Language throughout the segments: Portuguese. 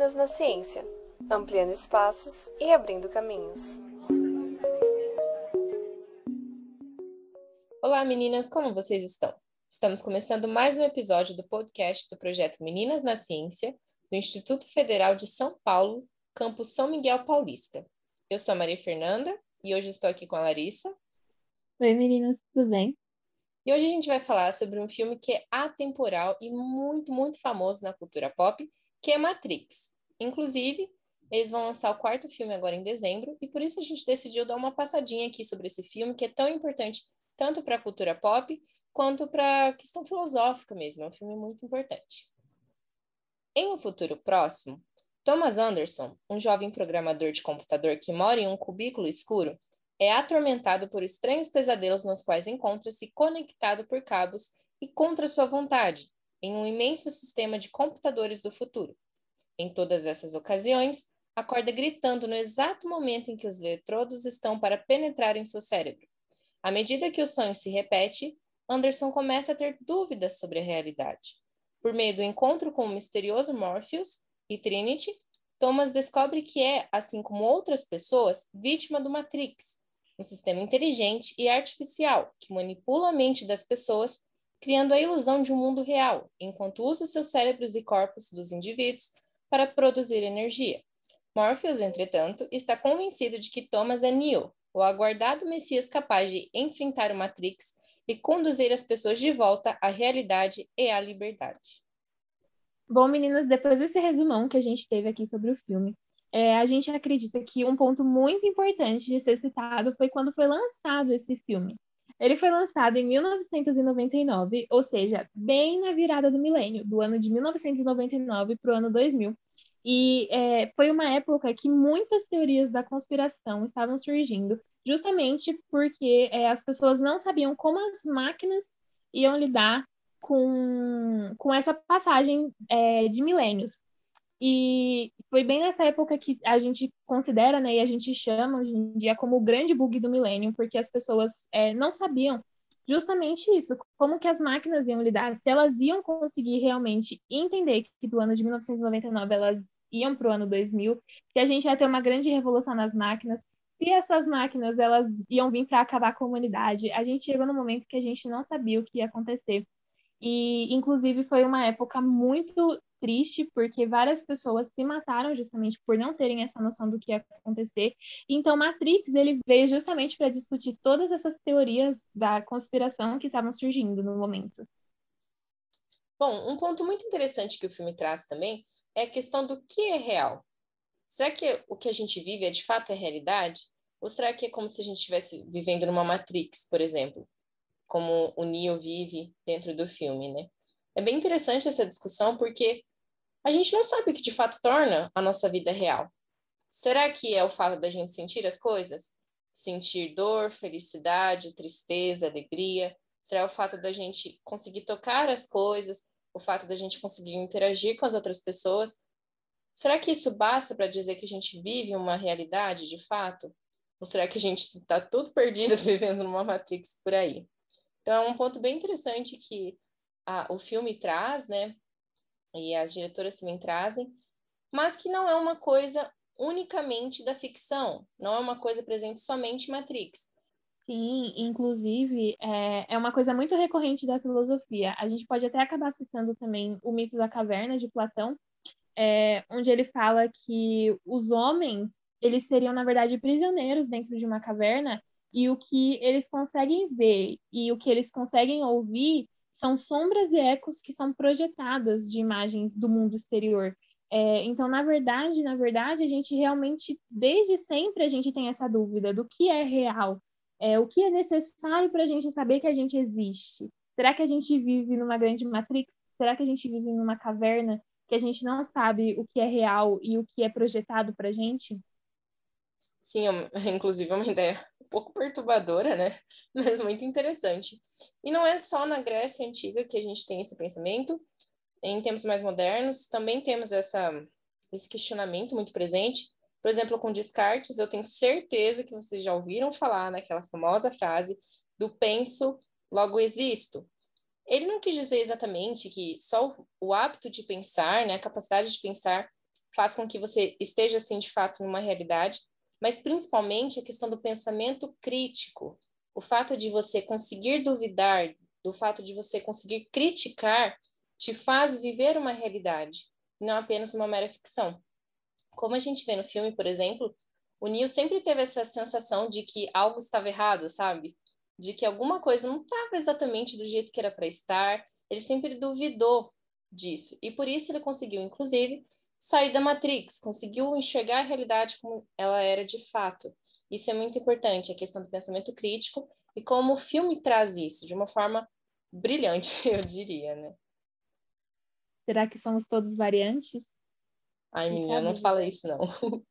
Meninas na Ciência, ampliando espaços e abrindo caminhos. Olá meninas, como vocês estão? Estamos começando mais um episódio do podcast do projeto Meninas na Ciência, do Instituto Federal de São Paulo, campus São Miguel Paulista. Eu sou a Maria Fernanda e hoje estou aqui com a Larissa. Oi meninas, tudo bem? E hoje a gente vai falar sobre um filme que é atemporal e muito, muito famoso na cultura pop, que é Matrix. Inclusive, eles vão lançar o quarto filme agora em dezembro, e por isso a gente decidiu dar uma passadinha aqui sobre esse filme, que é tão importante tanto para a cultura pop quanto para a questão filosófica mesmo. É um filme muito importante. Em um futuro próximo, Thomas Anderson, um jovem programador de computador que mora em um cubículo escuro, é atormentado por estranhos pesadelos nos quais encontra-se conectado por cabos e contra sua vontade, em um imenso sistema de computadores do futuro. Em todas essas ocasiões, acorda gritando no exato momento em que os eletrodos estão para penetrar em seu cérebro. À medida que o sonho se repete, Anderson começa a ter dúvidas sobre a realidade. Por meio do encontro com o misterioso Morpheus e Trinity, Thomas descobre que é, assim como outras pessoas, vítima do Matrix, um sistema inteligente e artificial que manipula a mente das pessoas, criando a ilusão de um mundo real, enquanto usa os seus cérebros e corpos dos indivíduos para produzir energia. Morpheus, entretanto, está convencido de que Thomas é Neo, o aguardado Messias capaz de enfrentar o Matrix e conduzir as pessoas de volta à realidade e à liberdade. Bom, meninas, depois desse resumão que a gente teve aqui sobre o filme, é, a gente acredita que um ponto muito importante de ser citado foi quando foi lançado esse filme. Ele foi lançado em 1999, ou seja, bem na virada do milênio, do ano de 1999 para o ano 2000. E é, foi uma época que muitas teorias da conspiração estavam surgindo, justamente porque é, as pessoas não sabiam como as máquinas iam lidar com, com essa passagem é, de milênios. E foi bem nessa época que a gente considera, né, e a gente chama hoje em dia como o grande bug do milênio, porque as pessoas é, não sabiam justamente isso, como que as máquinas iam lidar, se elas iam conseguir realmente entender que do ano de 1999 elas iam para o ano 2000, se a gente ia ter uma grande revolução nas máquinas, se essas máquinas elas iam vir para acabar com a humanidade. A gente chegou no momento que a gente não sabia o que ia acontecer. E, inclusive, foi uma época muito triste, porque várias pessoas se mataram justamente por não terem essa noção do que ia acontecer. Então, Matrix, ele veio justamente para discutir todas essas teorias da conspiração que estavam surgindo no momento. Bom, um ponto muito interessante que o filme traz também é a questão do que é real. Será que o que a gente vive é de fato a realidade? Ou será que é como se a gente estivesse vivendo numa Matrix, por exemplo? como o Neo vive dentro do filme, né? É bem interessante essa discussão porque a gente não sabe o que de fato torna a nossa vida real. Será que é o fato da gente sentir as coisas? Sentir dor, felicidade, tristeza, alegria? Será o fato da gente conseguir tocar as coisas? O fato da gente conseguir interagir com as outras pessoas? Será que isso basta para dizer que a gente vive uma realidade de fato? Ou será que a gente está tudo perdido vivendo numa Matrix por aí? Então, é um ponto bem interessante que a, o filme traz, né? E as diretoras também trazem, mas que não é uma coisa unicamente da ficção, não é uma coisa presente somente em Matrix. Sim, inclusive, é, é uma coisa muito recorrente da filosofia. A gente pode até acabar citando também o mito da caverna de Platão, é, onde ele fala que os homens eles seriam, na verdade, prisioneiros dentro de uma caverna e o que eles conseguem ver e o que eles conseguem ouvir são sombras e ecos que são projetadas de imagens do mundo exterior. É, então, na verdade, na verdade, a gente realmente, desde sempre, a gente tem essa dúvida do que é real, é, o que é necessário para a gente saber que a gente existe. Será que a gente vive numa grande matrix? Será que a gente vive numa caverna que a gente não sabe o que é real e o que é projetado para a gente? Sim, inclusive é uma ideia um pouco perturbadora, né? Mas muito interessante. E não é só na Grécia Antiga que a gente tem esse pensamento. Em tempos mais modernos, também temos essa, esse questionamento muito presente. Por exemplo, com Descartes, eu tenho certeza que vocês já ouviram falar naquela famosa frase do penso, logo existo. Ele não quis dizer exatamente que só o hábito de pensar, né, a capacidade de pensar, faz com que você esteja, assim, de fato, numa realidade, mas principalmente a questão do pensamento crítico. O fato de você conseguir duvidar, do fato de você conseguir criticar, te faz viver uma realidade, não apenas uma mera ficção. Como a gente vê no filme, por exemplo, o Neil sempre teve essa sensação de que algo estava errado, sabe? De que alguma coisa não estava exatamente do jeito que era para estar. Ele sempre duvidou disso. E por isso ele conseguiu, inclusive, sair da Matrix, conseguiu enxergar a realidade como ela era de fato. Isso é muito importante, a questão do pensamento crítico e como o filme traz isso de uma forma brilhante, eu diria, né? Será que somos todos variantes? Ai, menina, não fala isso não.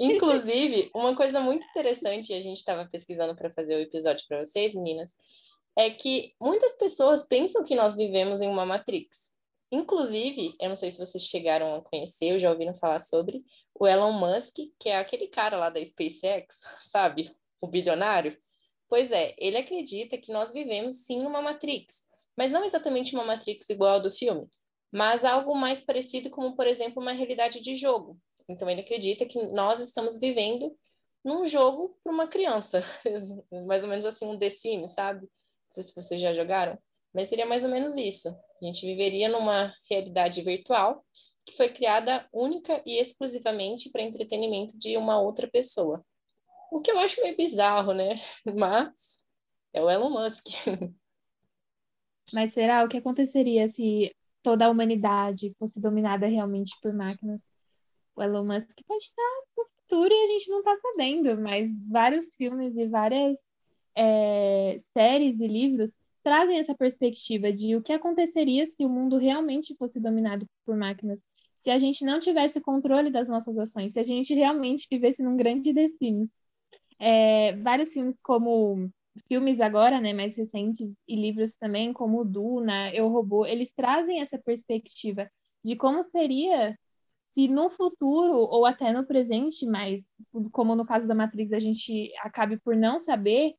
Inclusive, uma coisa muito interessante, e a gente estava pesquisando para fazer o episódio para vocês, meninas, é que muitas pessoas pensam que nós vivemos em uma Matrix. Inclusive, eu não sei se vocês chegaram a conhecer ou já ouviram falar sobre o Elon Musk, que é aquele cara lá da SpaceX, sabe? O bilionário. Pois é, ele acredita que nós vivemos sim numa Matrix, mas não exatamente uma Matrix igual ao do filme, mas algo mais parecido como, por exemplo, uma realidade de jogo. Então ele acredita que nós estamos vivendo num jogo para uma criança, mais ou menos assim um The Sims, sabe? Não sei se vocês já jogaram, mas seria mais ou menos isso. A gente viveria numa realidade virtual que foi criada única e exclusivamente para entretenimento de uma outra pessoa. O que eu acho meio bizarro, né? Mas é o Elon Musk. Mas será o que aconteceria se toda a humanidade fosse dominada realmente por máquinas? O Elon Musk pode estar no futuro e a gente não está sabendo, mas vários filmes e várias é, séries e livros trazem essa perspectiva de o que aconteceria se o mundo realmente fosse dominado por máquinas, se a gente não tivesse controle das nossas ações, se a gente realmente vivesse num grande The Sims. É, vários filmes como filmes agora, né, mais recentes e livros também, como Duna, Eu Robô, eles trazem essa perspectiva de como seria se no futuro ou até no presente, mas como no caso da Matrix a gente acabe por não saber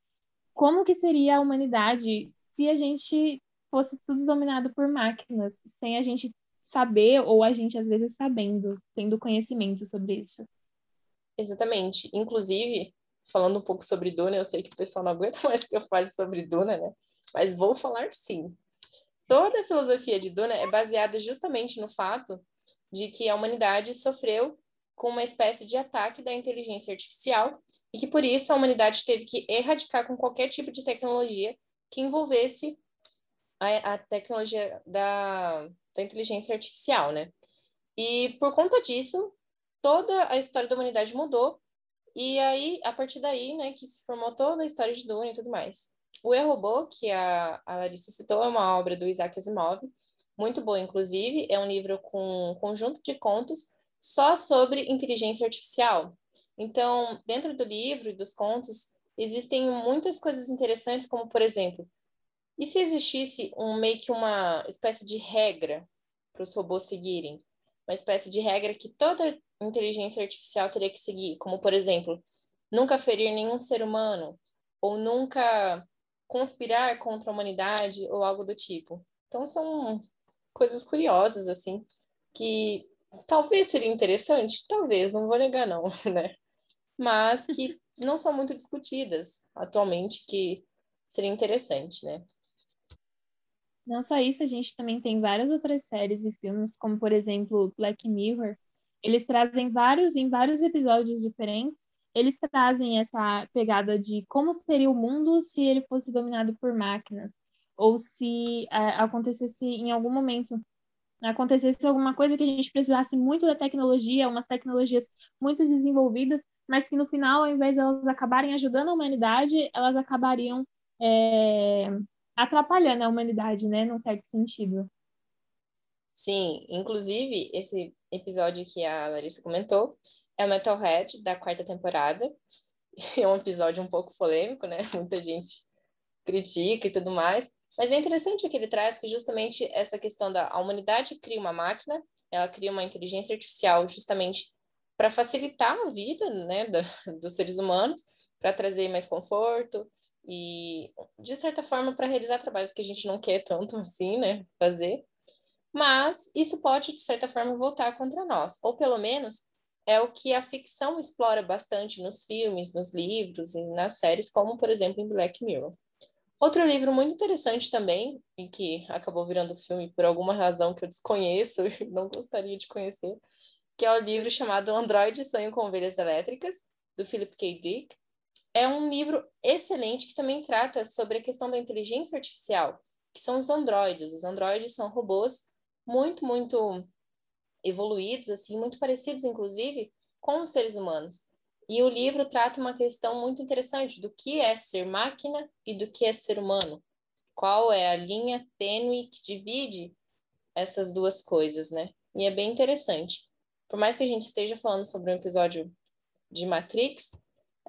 como que seria a humanidade se a gente fosse tudo dominado por máquinas, sem a gente saber, ou a gente às vezes sabendo, tendo conhecimento sobre isso. Exatamente. Inclusive, falando um pouco sobre Duna, eu sei que o pessoal não aguenta mais que eu fale sobre Duna, né? Mas vou falar sim. Toda a filosofia de Duna é baseada justamente no fato de que a humanidade sofreu com uma espécie de ataque da inteligência artificial e que por isso a humanidade teve que erradicar com qualquer tipo de tecnologia que envolvesse a, a tecnologia da, da inteligência artificial, né? E por conta disso, toda a história da humanidade mudou, e aí, a partir daí, né, que se formou toda a história de Dune e tudo mais. O Eu Robô, que a, a Larissa citou, é uma obra do Isaac Asimov, muito boa, inclusive, é um livro com um conjunto de contos só sobre inteligência artificial. Então, dentro do livro e dos contos, existem muitas coisas interessantes, como, por exemplo, e se existisse um meio que uma espécie de regra para os robôs seguirem? Uma espécie de regra que toda inteligência artificial teria que seguir, como, por exemplo, nunca ferir nenhum ser humano, ou nunca conspirar contra a humanidade, ou algo do tipo. Então, são coisas curiosas, assim, que talvez seria interessante, talvez, não vou negar, não, né? Mas que não são muito discutidas atualmente, que seria interessante, né? Não só isso, a gente também tem várias outras séries e filmes, como por exemplo Black Mirror. Eles trazem vários, em vários episódios diferentes, eles trazem essa pegada de como seria o mundo se ele fosse dominado por máquinas, ou se é, acontecesse em algum momento acontecesse alguma coisa que a gente precisasse muito da tecnologia, umas tecnologias muito desenvolvidas, mas que no final, ao invés de elas acabarem ajudando a humanidade, elas acabariam é, atrapalhando a humanidade, né, num certo sentido. Sim, inclusive esse episódio que a Larissa comentou é o Metalhead da quarta temporada. É um episódio um pouco polêmico, né? Muita gente critica e tudo mais. Mas é interessante o que ele traz, que justamente essa questão da humanidade cria uma máquina, ela cria uma inteligência artificial justamente para facilitar a vida né, da, dos seres humanos, para trazer mais conforto e, de certa forma, para realizar trabalhos que a gente não quer tanto assim, né, fazer. mas isso pode, de certa forma, voltar contra nós, ou pelo menos é o que a ficção explora bastante nos filmes, nos livros e nas séries, como, por exemplo, em Black Mirror. Outro livro muito interessante também, e que acabou virando filme por alguma razão que eu desconheço e não gostaria de conhecer, que é o livro chamado Android Sonho com Ovelhas Elétricas, do Philip K. Dick. É um livro excelente que também trata sobre a questão da inteligência artificial, que são os androides. Os androides são robôs muito, muito evoluídos, assim, muito parecidos, inclusive, com os seres humanos. E o livro trata uma questão muito interessante do que é ser máquina e do que é ser humano. Qual é a linha tênue que divide essas duas coisas, né? E é bem interessante. Por mais que a gente esteja falando sobre um episódio de Matrix,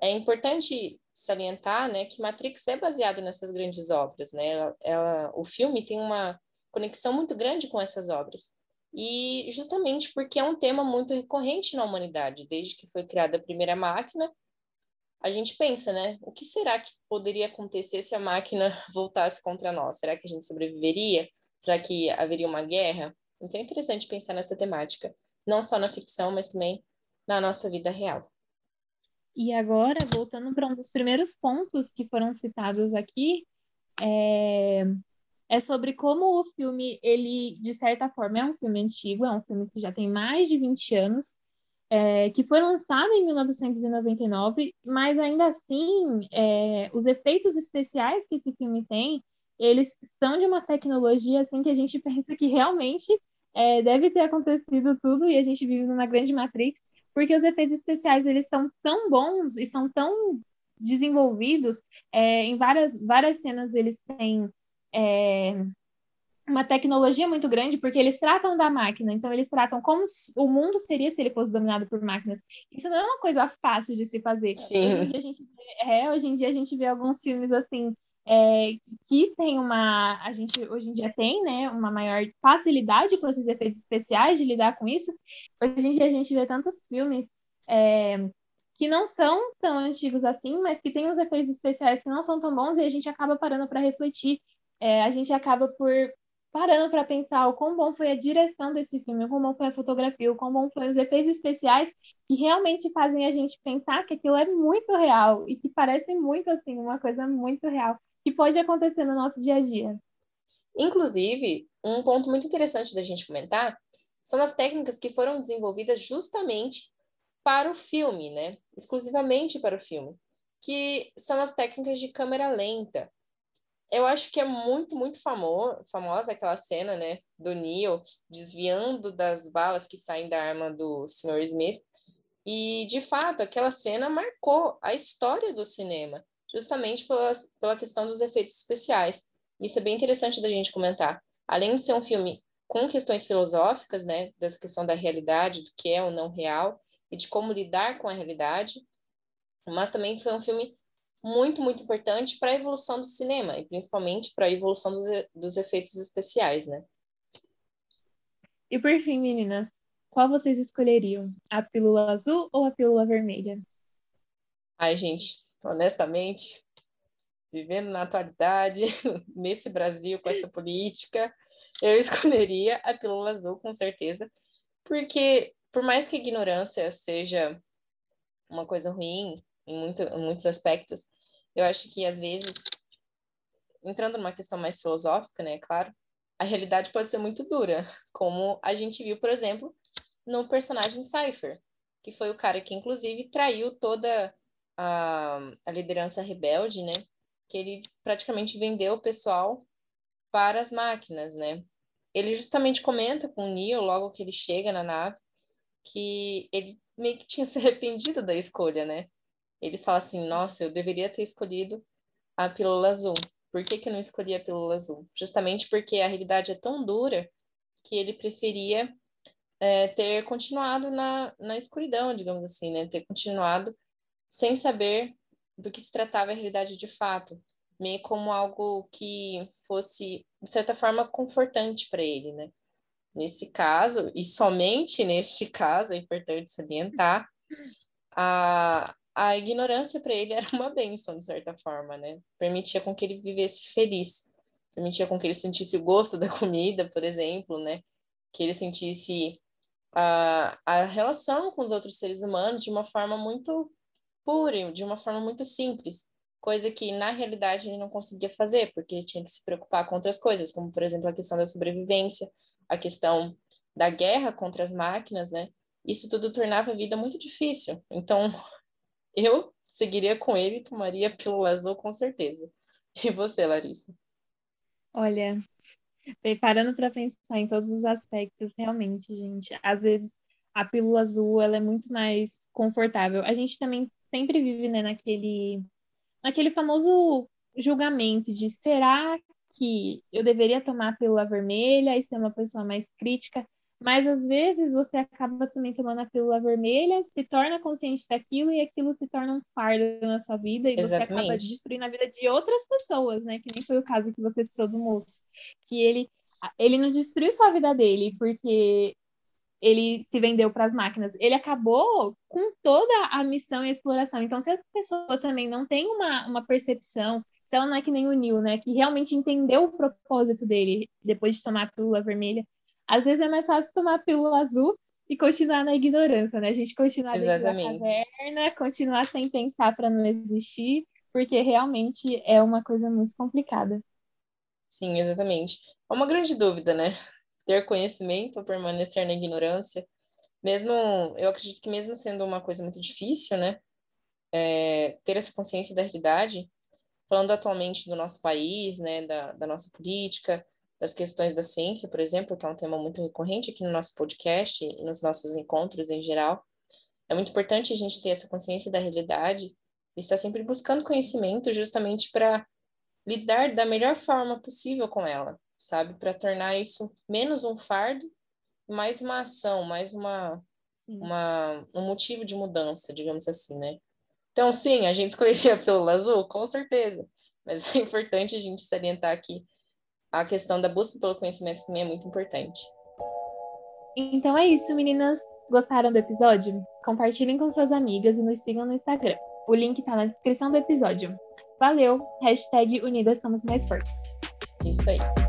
é importante salientar, né, que Matrix é baseado nessas grandes obras, né? Ela, ela, o filme tem uma conexão muito grande com essas obras. E justamente porque é um tema muito recorrente na humanidade, desde que foi criada a primeira máquina, a gente pensa, né? O que será que poderia acontecer se a máquina voltasse contra nós? Será que a gente sobreviveria? Será que haveria uma guerra? Então é interessante pensar nessa temática, não só na ficção, mas também na nossa vida real. E agora, voltando para um dos primeiros pontos que foram citados aqui, é, é sobre como o filme, ele, de certa forma, é um filme antigo, é um filme que já tem mais de 20 anos, é, que foi lançado em 1999, mas ainda assim, é, os efeitos especiais que esse filme tem, eles são de uma tecnologia assim que a gente pensa que realmente é, deve ter acontecido tudo e a gente vive numa grande Matrix, porque os efeitos especiais eles são tão bons e são tão desenvolvidos é, em várias várias cenas eles têm é, uma tecnologia muito grande, porque eles tratam da máquina, então eles tratam como o mundo seria se ele fosse dominado por máquinas. Isso não é uma coisa fácil de se fazer. Sim. Hoje em dia a gente vê, é, hoje em dia a gente vê alguns filmes assim é, que tem uma a gente hoje em dia tem né uma maior facilidade com esses efeitos especiais de lidar com isso hoje em dia a gente vê tantos filmes é, que não são tão antigos assim mas que têm os efeitos especiais que não são tão bons e a gente acaba parando para refletir é, a gente acaba por parando para pensar o quão bom foi a direção desse filme, o quão bom foi a fotografia, o quão bom foi os efeitos especiais que realmente fazem a gente pensar que aquilo é muito real e que parece muito assim, uma coisa muito real que pode acontecer no nosso dia a dia. Inclusive, um ponto muito interessante da gente comentar são as técnicas que foram desenvolvidas justamente para o filme, né? Exclusivamente para o filme, que são as técnicas de câmera lenta, eu acho que é muito, muito famo famosa aquela cena, né, do Neo desviando das balas que saem da arma do Sr. Smith. E, de fato, aquela cena marcou a história do cinema, justamente pela, pela questão dos efeitos especiais. Isso é bem interessante da gente comentar. Além de ser um filme com questões filosóficas, né, dessa questão da realidade, do que é ou não real, e de como lidar com a realidade, mas também foi um filme muito, muito importante para a evolução do cinema e principalmente para a evolução dos, dos efeitos especiais, né? E por fim, meninas, qual vocês escolheriam? A pílula azul ou a pílula vermelha? Ai, gente, honestamente, vivendo na atualidade, nesse Brasil, com essa política, eu escolheria a pílula azul, com certeza, porque por mais que a ignorância seja uma coisa ruim, em, muito, em muitos aspectos. Eu acho que, às vezes, entrando numa questão mais filosófica, né, claro, a realidade pode ser muito dura, como a gente viu, por exemplo, no personagem Cypher, que foi o cara que, inclusive, traiu toda a, a liderança rebelde, né? Que ele praticamente vendeu o pessoal para as máquinas, né? Ele justamente comenta com o Neo, logo que ele chega na nave, que ele meio que tinha se arrependido da escolha, né? Ele fala assim: Nossa, eu deveria ter escolhido a pílula azul. Por que, que eu não escolhi a pílula azul? Justamente porque a realidade é tão dura que ele preferia é, ter continuado na, na escuridão, digamos assim, né? Ter continuado sem saber do que se tratava a realidade de fato, meio como algo que fosse, de certa forma, confortante para ele, né? Nesse caso, e somente neste caso, é importante salientar, a, a ignorância para ele era uma benção, de certa forma, né? Permitia com que ele vivesse feliz, permitia com que ele sentisse o gosto da comida, por exemplo, né? que ele sentisse a, a relação com os outros seres humanos de uma forma muito pura, de uma forma muito simples, coisa que na realidade ele não conseguia fazer, porque ele tinha que se preocupar com outras coisas, como por exemplo a questão da sobrevivência, a questão da guerra contra as máquinas, né? Isso tudo tornava a vida muito difícil. Então, eu seguiria com ele e tomaria pílula azul com certeza. E você, Larissa? Olha, parando para pensar em todos os aspectos, realmente, gente, às vezes a pílula azul ela é muito mais confortável. A gente também sempre vive né, naquele, naquele famoso julgamento de será que eu deveria tomar a pílula vermelha e ser uma pessoa mais crítica? Mas às vezes você acaba também tomando a pílula vermelha, se torna consciente daquilo e aquilo se torna um fardo na sua vida e Exatamente. você acaba destruindo a vida de outras pessoas, né? Que nem foi o caso que você citou do moço, que ele ele não destruiu só a vida dele porque ele se vendeu para as máquinas. Ele acabou com toda a missão e a exploração. Então, se a pessoa também não tem uma, uma percepção, se ela não é que nem o Neil, né, que realmente entendeu o propósito dele depois de tomar a pílula vermelha, às vezes é mais fácil tomar a pílula azul e continuar na ignorância, né? A gente continuar dentro da caverna, continuar sem pensar para não existir, porque realmente é uma coisa muito complicada. Sim, exatamente. É uma grande dúvida, né? Ter conhecimento ou permanecer na ignorância. Mesmo, eu acredito que mesmo sendo uma coisa muito difícil, né? É, ter essa consciência da realidade, falando atualmente do nosso país, né, da, da nossa política, das questões da ciência, por exemplo, que é um tema muito recorrente aqui no nosso podcast e nos nossos encontros em geral. É muito importante a gente ter essa consciência da realidade e estar sempre buscando conhecimento justamente para lidar da melhor forma possível com ela, sabe? Para tornar isso menos um fardo, mais uma ação, mais uma, uma um motivo de mudança, digamos assim, né? Então, sim, a gente escolheria a pílula azul, com certeza. Mas é importante a gente salientar aqui a questão da busca pelo conhecimento também é muito importante. Então é isso, meninas. Gostaram do episódio? Compartilhem com suas amigas e nos sigam no Instagram. O link está na descrição do episódio. Valeu! Hashtag Unidas Somos Mais Fortes. Isso aí.